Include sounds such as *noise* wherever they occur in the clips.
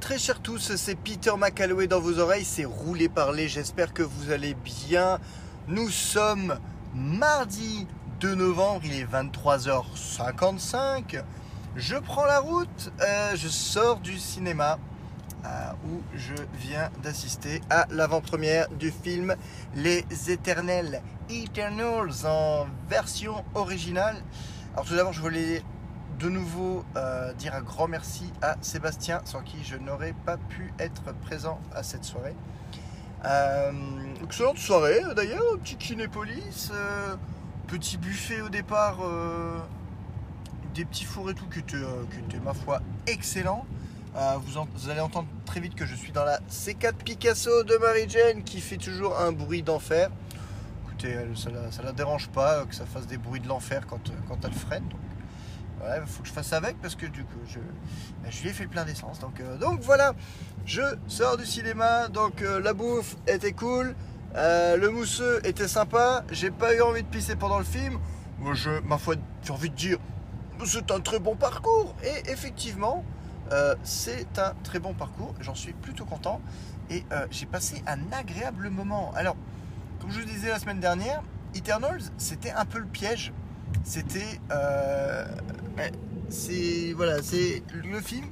Très chers tous, c'est Peter McAlloway dans vos oreilles, c'est Rouler Parler, j'espère que vous allez bien. Nous sommes mardi 2 novembre, il est 23h55. Je prends la route, euh, je sors du cinéma euh, où je viens d'assister à l'avant-première du film Les Éternels, Eternals en version originale. Alors tout d'abord je voulais de nouveau euh, dire un grand merci à Sébastien, sans qui je n'aurais pas pu être présent à cette soirée. Euh, excellente soirée d'ailleurs, petit Kinépolis, euh, petit buffet au départ, euh, des petits fours et tout qui étaient, euh, qui étaient, ma foi excellent. Euh, vous, allez entendre très vite que je suis dans la C4 Picasso de Marie-Jane qui fait toujours un bruit d'enfer. Écoutez, ça la, dérange pas euh, que ça fasse des bruits de l'enfer quand, euh, quand elle freine. Ouais, faut que je fasse avec parce que du coup, je, ben, je lui ai fait plein d'essence. Donc, euh, donc voilà, je sors du cinéma. Donc euh, la bouffe était cool, euh, le mousseux était sympa. J'ai pas eu envie de pisser pendant le film. Moi, je, ma foi, j'ai envie de dire, c'est un très bon parcours. Et effectivement, c'est un très bon parcours. J'en suis plutôt content et j'ai passé un agréable moment. Alors, comme je vous disais la semaine dernière, Eternals, c'était un peu le piège. C'était Ouais, c'est voilà, c'est le film.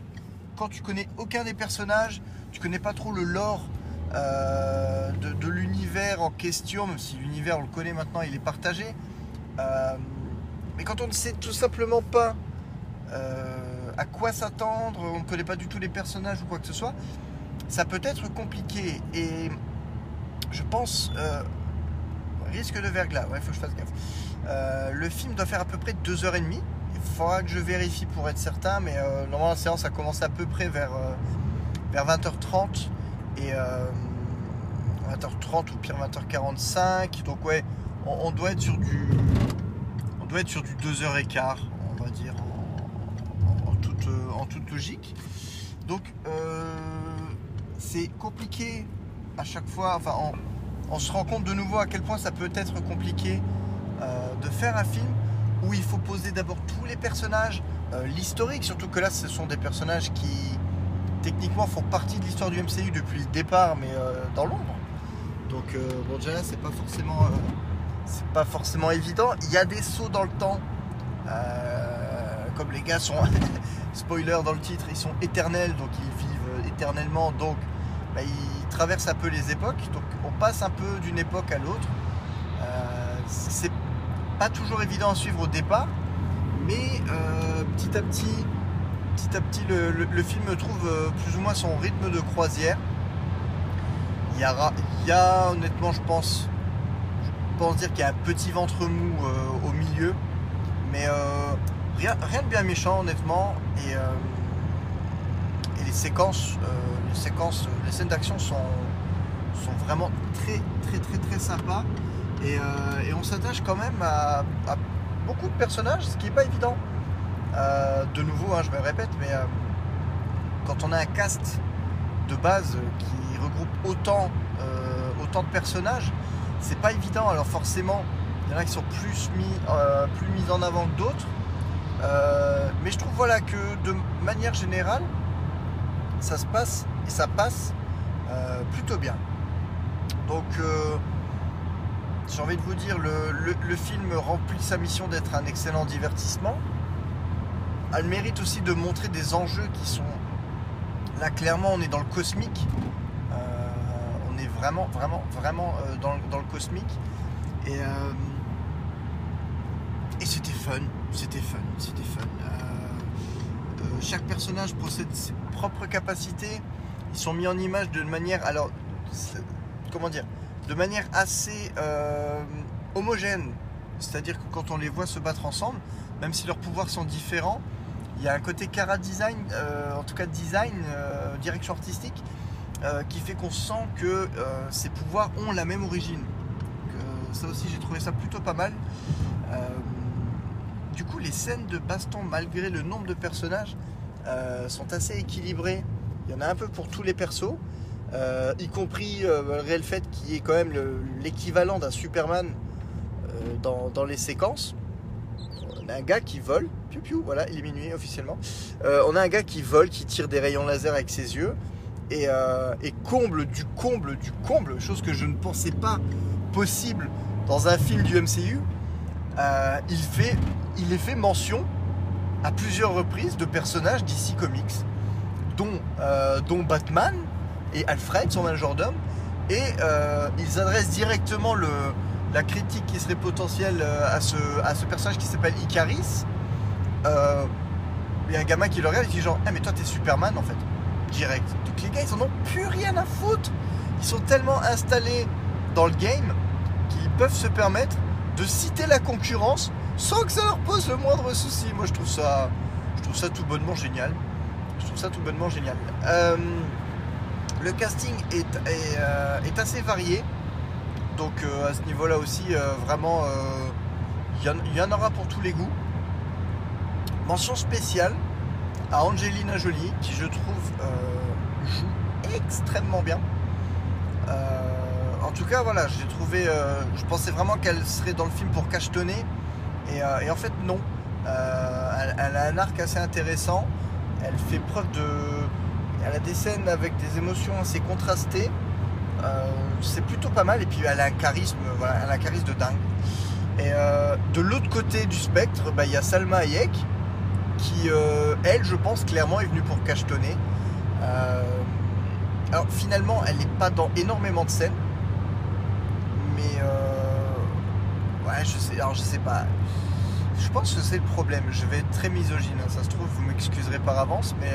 Quand tu connais aucun des personnages, tu connais pas trop le lore euh, de, l'univers en question, même si l'univers on le connaît maintenant, il est partagé. Euh, mais quand on ne sait tout simplement pas euh, à quoi s'attendre, on ne connaît pas du tout les personnages ou quoi que ce soit, ça peut être compliqué. Et je pense risque de verglas. Ouais, faut que je fasse gaffe. Le film doit faire à peu près 2h30. Il faudra que je vérifie pour être certain, mais euh, normalement la séance a commencé à peu près vers, euh, vers 20h30 et euh, 20h30 ou pire 20h45. Donc ouais, on, doit être sur du on doit être sur du 2h15, on va dire en, toute, euh, en toute logique. Donc euh, c'est compliqué à chaque fois. Enfin, on, se rend compte de nouveau à quel point ça peut être compliqué euh, de faire un film où il faut poser d'abord tous les personnages, euh, l'historique, surtout que là ce sont des personnages qui techniquement font partie de l'histoire du MCU depuis le départ, mais euh, dans l'ombre. Donc euh, bon déjà là, c'est pas forcément c'est pas forcément évident. Il y a des sauts dans le temps, comme les gars sont *laughs* spoiler dans le titre, ils sont éternels, donc ils vivent éternellement, donc bah, ils traversent un peu les époques, donc on passe un peu d'une époque à l'autre. Pas toujours évident à suivre au départ, mais euh, petit à petit, petit à petit, le, film trouve euh, plus ou moins son rythme de croisière. Il y a, honnêtement, je pense, je pense dire qu'il y a un petit ventre mou euh, au milieu, mais rien, de bien méchant honnêtement. Et, et les séquences, les séquences, les scènes d'action sont, sont vraiment très très très très sympas. Et, euh, et on s'attache quand même à, beaucoup de personnages, ce qui n'est pas évident. Euh, de nouveau, hein, je me répète, mais euh, quand on a un cast de base qui regroupe autant, autant de personnages, c'est pas évident. Alors forcément, il y en a qui sont plus mis, plus mis en avant que d'autres. Mais je trouve voilà que de manière générale, ça se passe et ça passe plutôt bien. Donc j'ai envie de vous dire, le, le- film remplit sa mission d'être un excellent divertissement. A mérite aussi de montrer des enjeux qui sont... Là, clairement, on est dans le cosmique. Euh, on est vraiment, vraiment, vraiment euh, dans, dans le cosmique. Et, euh, et c'était fun. C'était fun. C'était fun. Chaque personnage possède ses propres capacités. Ils sont mis en image de manière... Alors, comment dire de manière assez euh, homogène. C'est-à-dire que quand on les voit se battre ensemble, même si leurs pouvoirs sont différents, il y a un côté cara design, euh, en tout cas design, euh, direction artistique, qui fait qu'on sent que ces pouvoirs ont la même origine. Ça aussi, j'ai trouvé ça plutôt pas mal. Du coup, les scènes de baston, malgré le nombre de personnages, sont assez équilibrées. Il y en a un peu pour tous les persos. Euh, y compris euh, malgré le fait qu'il y ait quand même le- l'équivalent d'un Superman euh, dans, dans les séquences. on a un gars qui vole, piou piou, voilà, il est minuit officiellement. Euh, on a un gars qui vole, qui tire des rayons laser avec ses yeux, et, et comble du comble du comble, chose que je ne pensais pas possible dans un film du MCU. il, fait, il est fait mention à plusieurs reprises de personnages d'ici Comics, dont, dont Batman et Alfred, son majordome, et euh, ils adressent directement le, la critique qui serait potentielle euh, à ce, à ce personnage qui s'appelle Icaris. Euh, Il y a un gamin qui le regarde et qui dit genre, Eh, mais toi t'es Superman en fait, direct. Donc les gars ils en ont plus rien à foutre. Ils sont tellement installés dans le game qu'ils peuvent se permettre de citer la concurrence sans que ça leur pose le moindre souci. Moi je trouve ça, je trouve ça tout bonnement génial. Je trouve ça tout bonnement génial. Euh, le casting euh, est assez varié. Donc euh, à ce niveau-là aussi, euh, vraiment, il y, en- aura pour tous les goûts. Mention spéciale à Angelina Jolie, qui je trouve joue extrêmement bien. En tout cas, voilà, j'ai trouvé. je pensais vraiment qu'elle serait dans le film pour cachetonner, et, en fait non. Elle a un arc assez intéressant. Elle fait preuve de. Elle a des scènes avec des émotions assez contrastées. Euh, c'est plutôt pas mal. Et puis elle a un charisme, voilà, elle a un charisme de dingue. Et euh, de l'autre côté du spectre, bah, il y a Salma Hayek qui, euh, elle, je pense clairement est venue pour cachetonner. Alors finalement, elle n'est pas dans énormément de scènes, mais ouais, je sais. Alors je sais pas. Je pense que c'est le problème. Je vais être très misogyne. hein, Ça se trouve, vous m'excuserez par avance, mais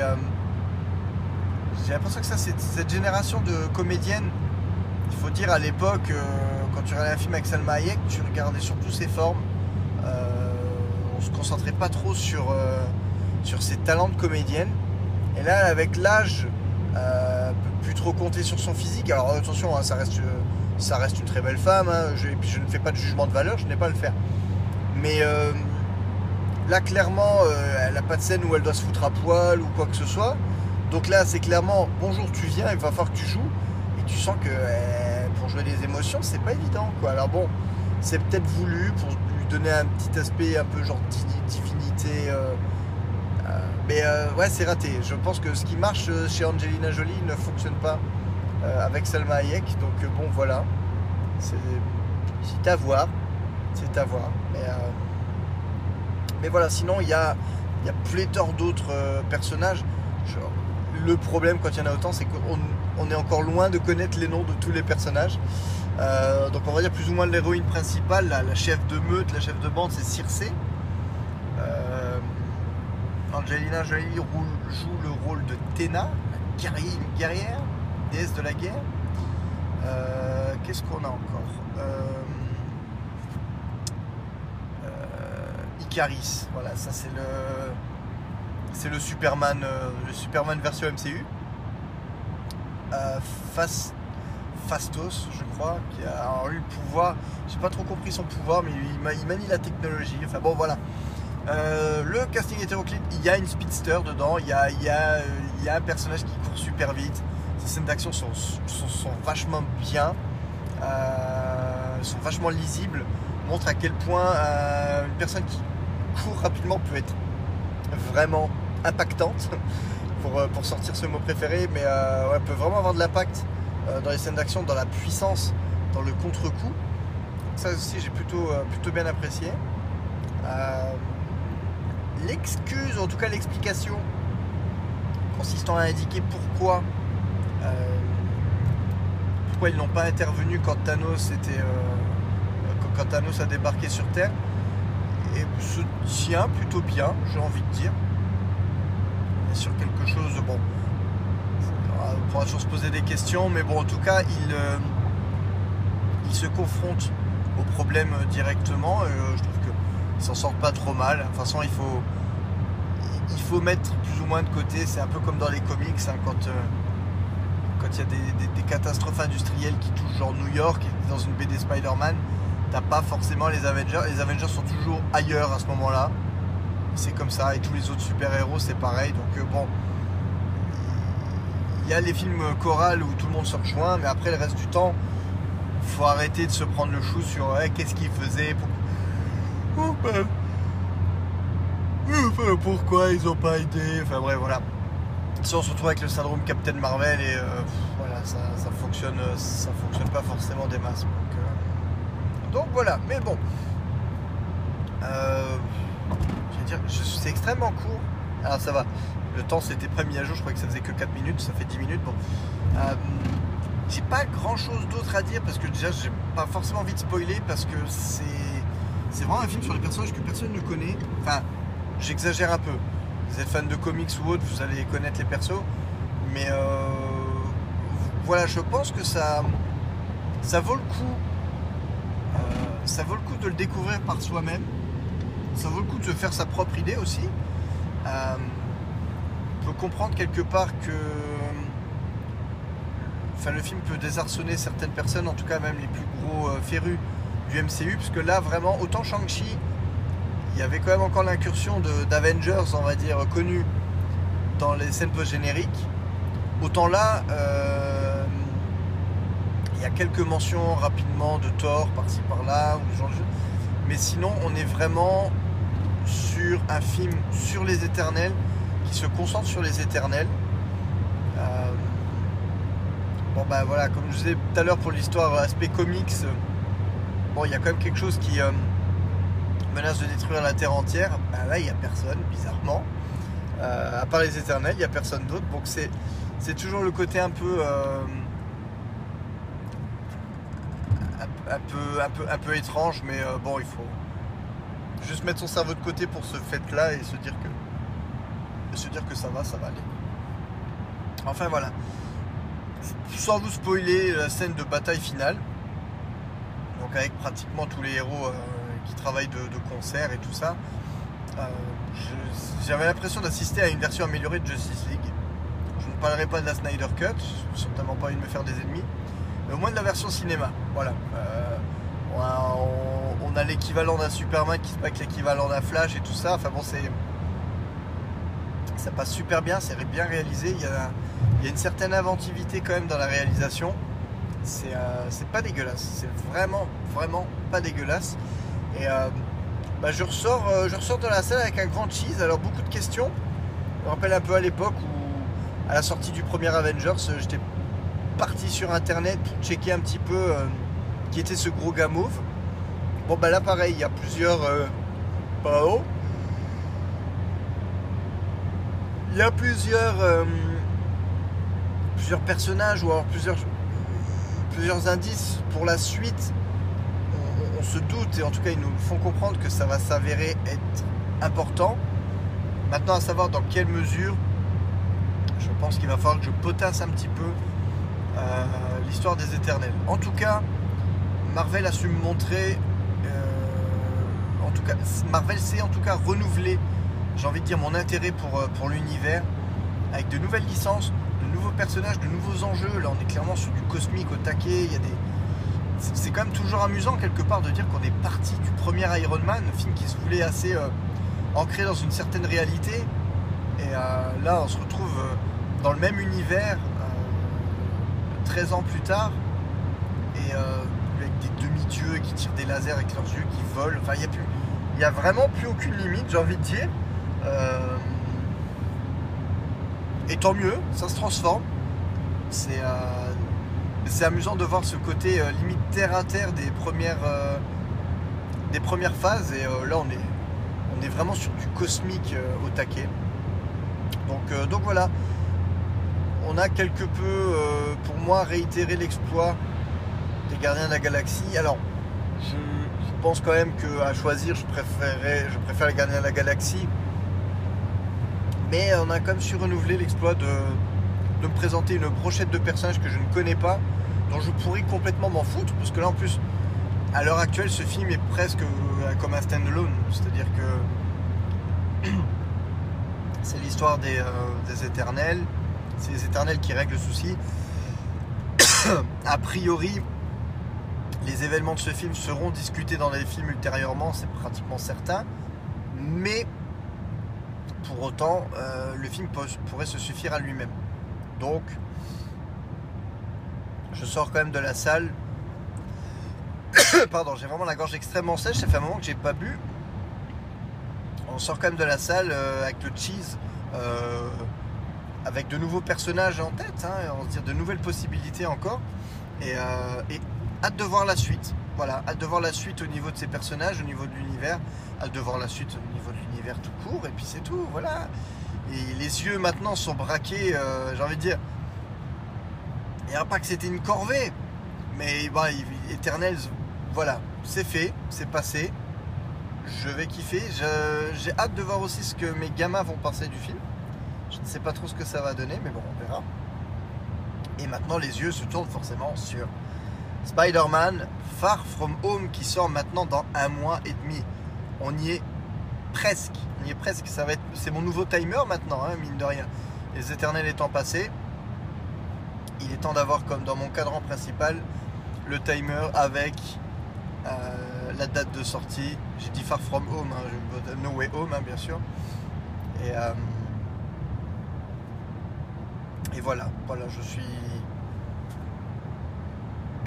j'ai l'impression que ça, c'est cette génération de comédiennes. Il faut dire à l'époque, euh, quand tu regardais un film avec Salma Hayek, tu regardais surtout ses formes. Euh, on se concentrait pas trop sur, euh, sur ses talents de comédienne. Et là, avec l'âge, euh, plus trop compter sur son physique. Alors attention, hein, ça, reste, ça reste une très belle femme. hein, je- et puis je ne fais pas de jugement de valeur, je n'ai pas à le faire. Mais euh, là, clairement, elle n'a pas de scène où elle doit se foutre à poil ou quoi que ce soit. Donc là, c'est clairement bonjour, tu viens, il va falloir que tu joues. Et tu sens que euh, pour jouer des émotions, c'est pas évident. Quoi. Alors bon, c'est peut-être voulu pour lui donner un petit aspect un peu genre di- divinité. euh, euh, mais euh, ouais, c'est raté. Je pense que ce qui marche chez Angelina Jolie ne fonctionne pas avec Salma Hayek. Donc bon, voilà. C'est à voir. C'est à voir. Mais, voilà, sinon, il y a, y a pléthore d'autres personnages. Le problème quand il y en a autant, c'est qu'on on est encore loin de connaître les noms de tous les personnages. Euh, donc on va dire plus ou moins l'héroïne principale, la, chef de meute, la chef de bande, c'est Circe. Euh, Angelina Jolie joue le rôle de Théna, la guerrière, déesse de la guerre. Euh, Qu'est-ce qu'on a encore? Icaris, voilà, ça c'est le c'est le Superman, euh, le Superman version MCU. Euh, Fas- Fastos, je crois, qui a eu le pouvoir. J'ai pas trop compris son pouvoir, mais il, il manie la technologie. Enfin bon, voilà. Euh, le casting hétéroclite, il y a une speedster dedans, il y a, un personnage qui court super vite. Ces scènes d'action sont, sont, sont vachement bien, sont vachement lisibles, montrent à quel point une personne qui court rapidement peut être vraiment impactante pour, euh, pour sortir ce mot préféré, mais euh, ouais, peut vraiment avoir de l'impact euh, dans les scènes d'action, dans la puissance, dans le contre-coup. Ça aussi, j'ai plutôt, plutôt bien apprécié. L'excuse, en tout cas l'explication, consistant à indiquer pourquoi, pourquoi ils n'ont pas intervenu quand Thanos était, quand Thanos a débarqué sur Terre, et se tient plutôt bien, j'ai envie de dire. Sur quelque chose, bon, on pourra toujours se poser des questions, mais bon, en tout cas, il, euh, il se confronte au problème directement. Euh, je trouve qu'ils s'en sortent pas trop mal. De toute façon, il faut, il faut mettre plus ou moins de côté. C'est un peu comme dans les comics, hein, quand euh, quand il y a des catastrophes industrielles qui touchent genre New York, et dans une BD Spider-Man, t'as pas forcément les Avengers. Les Avengers sont toujours ailleurs à ce moment-là. C'est comme ça, et tous les autres super-héros, c'est pareil. Donc euh, bon, il y a les films chorales où tout le monde se rejoint, mais après le reste du temps, faut arrêter de se prendre le chou sur ouais, qu'est-ce qu'il faisait. pour- Oh, bah, le pourquoi ils ont pas aidé. Enfin bref, voilà. Si on se retrouve avec le syndrome Captain Marvel et euh, voilà, ça, ça, fonctionne, ça fonctionne pas forcément des masses. Donc, euh, voilà, mais bon. Euh, c'est extrêmement court. Alors ça va. Le temps s'était pas mis à jour, je crois que ça faisait que 4 minutes, ça fait 10 minutes. Bon. j'ai pas grand chose d'autre à dire parce que déjà j'ai pas forcément envie de spoiler parce que c'est c'est vraiment un film sur les personnages que personne ne connaît. Enfin, j'exagère un peu. Vous êtes fan de comics ou autre, vous allez connaître les persos. Mais euh, voilà, je pense que ça, ça vaut le coup. Euh, ça vaut le coup de le découvrir par soi-même. Ça vaut le coup de se faire sa propre idée aussi. Euh, on peut comprendre quelque part que enfin, le film peut désarçonner certaines personnes, en tout cas même les plus gros férus du MCU, parce que là, vraiment, autant Shang-Chi, il y avait quand même encore l'incursion d'Avengers, on va dire, connue dans les scènes post-génériques. Autant là, euh, il y a quelques mentions rapidement de Thor par-ci par-là, ou genre de. Mais sinon, on est vraiment un film sur les éternels, qui se concentre sur les éternels. Euh, bon bah voilà, comme je disais tout à l'heure pour l'histoire aspect comics, bon, il y a quand même quelque chose qui euh, menace de détruire la Terre entière. Bah, là, il n'y a personne, bizarrement. Euh, à part les éternels, il n'y a personne d'autre. Donc c'est, toujours le côté un peu, euh, un, peu, un, peu, un peu étrange, mais bon, il faut juste mettre son cerveau de côté pour ce fait-là et se dire que, se dire que ça va, ça va aller. Enfin voilà. Sans vous spoiler la scène de bataille finale, donc avec pratiquement tous les héros euh, qui travaillent de, concert et tout ça. Euh, j'avais l'impression d'assister à une version améliorée de Justice League. Je ne parlerai pas de la Snyder Cut, certainement pas envie de me faire des ennemis, mais au moins de la version cinéma. Voilà. Euh, on l'équivalent d'un Superman qui se bat avec l'équivalent d'un Flash et tout ça. Enfin bon, c'est. Ça passe super bien, c'est bien réalisé. Il y, a, a une certaine inventivité quand même dans la réalisation. Euh, c'est pas dégueulasse. C'est vraiment, vraiment pas dégueulasse. Et euh, bah, je, ressors, euh, je ressors de la salle avec un grand cheese. Alors, beaucoup de questions. Je me rappelle un peu à l'époque où, à la sortie du premier Avengers, j'étais parti sur internet pour checker un petit peu qui était ce gros gars mauve. Bon, bah là, pareil, il y a plusieurs. pas haut. Il y a plusieurs. plusieurs personnages ou alors plusieurs plusieurs indices pour la suite. On, se doute, et en tout cas ils nous font comprendre que ça va s'avérer être important. Maintenant à savoir dans quelle mesure, je pense qu'il va falloir que je potasse un petit peu euh, l'histoire des éternels. En tout cas, Marvel a su me montrer, euh, Marvel sait en tout cas renouveler, j'ai envie de dire, mon intérêt pour, euh, pour l'univers, avec de nouvelles licences, nouveaux personnages, de nouveaux enjeux. Là, on est clairement sur du cosmique au taquet. Il y a des... C'est quand même toujours amusant quelque part de dire qu'on est parti du premier Iron Man, un film qui se voulait assez euh, ancré dans une certaine réalité. Et euh, là, on se retrouve dans le même univers 13 ans plus tard. Et avec des demi-dieux qui tirent des lasers avec leurs yeux, qui volent. Enfin, il n'y a, plus, il a vraiment plus aucune limite, j'ai envie de dire. Et tant mieux, ça se transforme. C'est euh, amusant de voir ce côté euh, limite terre à terre des premières, euh, des premières phases. Et là, on est, on est vraiment sur du cosmique au taquet. Donc, donc voilà. On a quelque peu, pour moi, réitéré l'exploit des gardiens de la galaxie. Alors, je, pense quand même qu'à choisir, je, préférerais, je préfère de la galaxie. Mais on a quand même su renouveler l'exploit de, me présenter une brochette de personnages que je ne connais pas, dont je pourrais complètement m'en foutre, parce que là en plus, à l'heure actuelle, ce film est presque euh, comme un stand-alone, c'est-à-dire que *clears throat* c'est l'histoire des, euh, éternels, c'est les éternels qui règlent le souci. *clears throat* a priori, les événements de ce film seront discutés dans les films ultérieurement, c'est pratiquement certain, mais pour autant, euh, le film pourrait se suffire à lui-même. Donc, je sors quand même de la salle. *coughs* Pardon, j'ai vraiment la gorge extrêmement sèche. Ça fait un moment que j'ai pas bu. on sort quand même de la salle euh, avec le cheese, euh, avec de nouveaux personnages en tête, hein, on va dire de nouvelles possibilités encore. Et hâte de voir la suite. Voilà, hâte de voir la suite au niveau de ces personnages, au niveau de l'univers, hâte de voir la suite au niveau de l'univers tout court, et puis c'est tout, voilà. Et les yeux maintenant sont braqués, euh, j'ai envie de dire. Il n'y a pas que c'était une corvée, mais bah, Eternals, voilà, c'est fait, c'est passé. Je vais kiffer. J'ai hâte de voir aussi ce que mes gamins vont penser du film. Je ne sais pas trop ce que ça va donner, mais bon, on verra. Et maintenant, les yeux se tournent forcément sur Spider-Man Far From Home qui sort maintenant dans un mois et demi. On y est presque. On y est presque. Ça va c'est mon nouveau timer maintenant, hein, mine de rien. Les éternels étant passés, il est temps d'avoir comme dans mon cadran principal le timer avec euh, la date de sortie. J'ai dit Far From Home, hein, No Way Home, hein, bien sûr. Et, euh, et voilà, voilà, je suis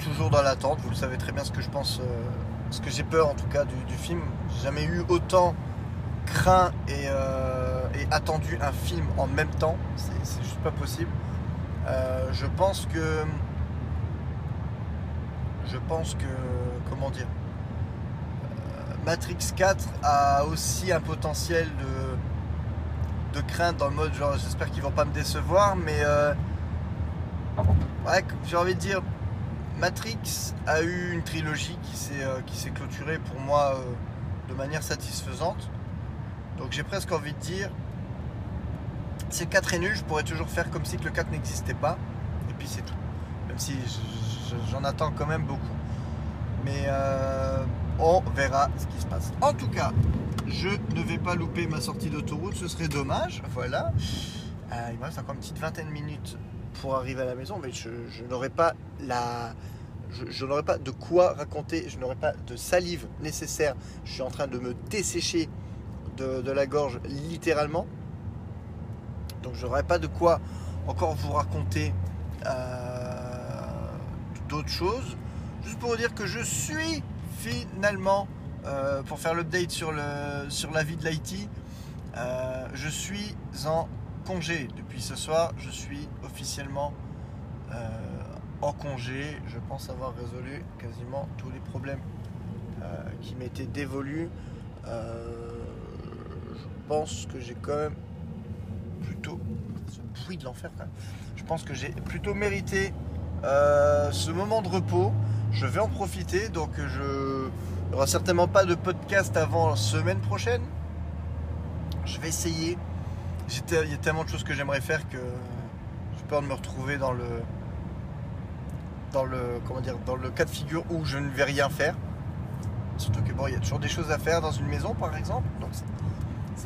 toujours dans l'attente. Vous le savez très bien ce que je pense, euh, ce que j'ai peur en tout cas du, du film. J'ai jamais eu autant craint et, euh, et attendu un film en même temps. C'est juste pas possible. Euh, je pense que. Je pense que. Comment dire Matrix 4 a aussi un potentiel de, de crainte dans le mode genre j'espère qu'ils vont pas me décevoir, mais. ouais, j'ai envie de dire. Matrix a eu une trilogie qui s'est euh, clôturée pour moi euh, de manière satisfaisante. Donc j'ai presque envie de dire, si le 4 est nul, je pourrais toujours faire comme si que le 4 n'existait pas. Et puis c'est tout. Même si je- je- j'en attends quand même beaucoup. Mais euh, on verra ce qui se passe. En tout cas, je ne vais pas louper ma sortie d'autoroute, ce serait dommage. Voilà. Il me reste encore une petite vingtaine de minutes pour arriver à la maison, mais je, je n'aurai pas la. Je, je n'aurai pas de quoi raconter, je n'aurai pas de salive nécessaire. Je suis en train de me dessécher de, la gorge littéralement. Donc je n'aurai pas de quoi encore vous raconter euh, d'autres choses. Juste pour vous dire que je suis finalement, euh, pour faire l'update sur, le, sur la vie de l'IT, euh, je suis en congé. Depuis ce soir, je suis officiellement euh, en congé. Je pense avoir résolu quasiment tous les problèmes euh, qui m'étaient dévolus. Euh, je pense que j'ai quand même plutôt ce bruit de l'enfer. Je pense que j'ai plutôt mérité ce moment de repos. Je vais en profiter, donc je il n'y aura certainement pas de podcast avant la semaine prochaine. Je vais essayer. Il y a tellement de choses que j'aimerais faire que j'ai peur de me retrouver dans le dans le comment dire dans le cas de figure où je ne vais rien faire. Surtout que bon, il y a toujours des choses à faire dans une maison, par exemple, donc c'est-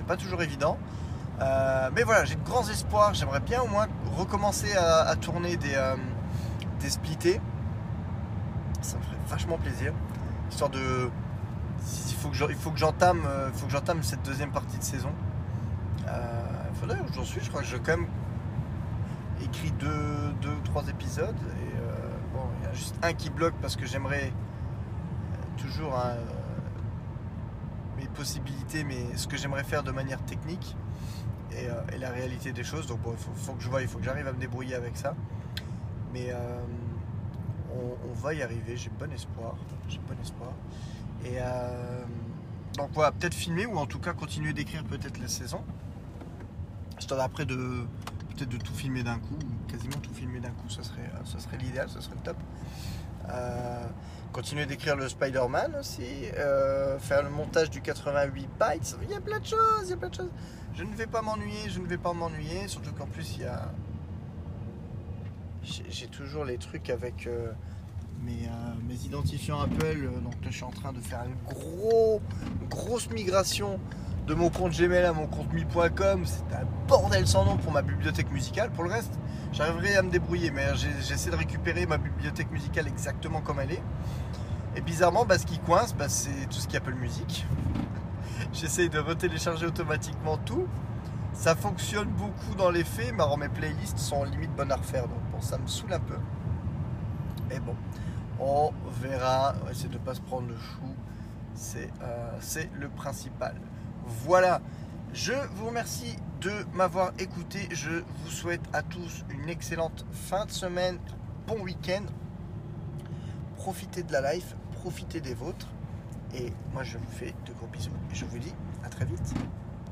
pas toujours évident. Euh, mais voilà, j'ai de grands espoirs. J'aimerais bien au moins recommencer à, tourner des, euh, des splittés. Ça me ferait vachement plaisir. Histoire de. Il faut que j'entame euh, faut que j'entame cette deuxième partie de saison. J'en suis. Je crois que j'ai quand même écrit deux, deux ou trois épisodes. Euh, il y a juste un qui bloque parce que j'aimerais euh, toujours hein, euh, mes possibilités, mais ce que j'aimerais faire de manière technique et, la réalité des choses. Donc bon, il faut, que je vois, il faut que j'arrive à me débrouiller avec ça. Mais on, va y arriver, j'ai bon espoir. J'ai bon espoir. Et donc voilà, peut-être filmer ou en tout cas continuer d'écrire peut-être la saison. Histoire après de peut-être de tout filmer d'un coup, ou quasiment tout filmer d'un coup, ça serait, ça serait l'idéal, ça serait le top. Euh, continuer d'écrire le Spider-Man aussi, euh, faire le montage du 88 bytes, il y a plein de choses, il y a plein de choses. Je ne vais pas m'ennuyer, je ne vais pas m'ennuyer, surtout qu'en plus il y a... J'ai toujours les trucs avec euh, mes, identifiants Apple, donc là je suis en train de faire une gros, grosse migration de mon compte Gmail à mon compte mi.com, c'est un bordel sans nom pour ma bibliothèque musicale, pour le reste j'arriverai à me débrouiller, mais j'essaie de récupérer ma bibliothèque musicale exactement comme elle est. Et bizarrement, bah, ce qui coince, bah, c'est tout ce qui Apple Music. *laughs* J'essaye de retélécharger automatiquement tout. Ça fonctionne beaucoup dans les faits, mais alors mes playlists sont limite bonnes à refaire, donc bon, ça me saoule un peu. Mais bon, on verra. On va essayer de ne pas se prendre le chou. C'est euh, c'est le principal. Voilà. Je vous remercie de m'avoir écouté. Je vous souhaite à tous une excellente fin de semaine, bon week-end. Profitez de la life, profitez des vôtres. Et moi, je vous fais de gros bisous. Et je vous dis à très vite.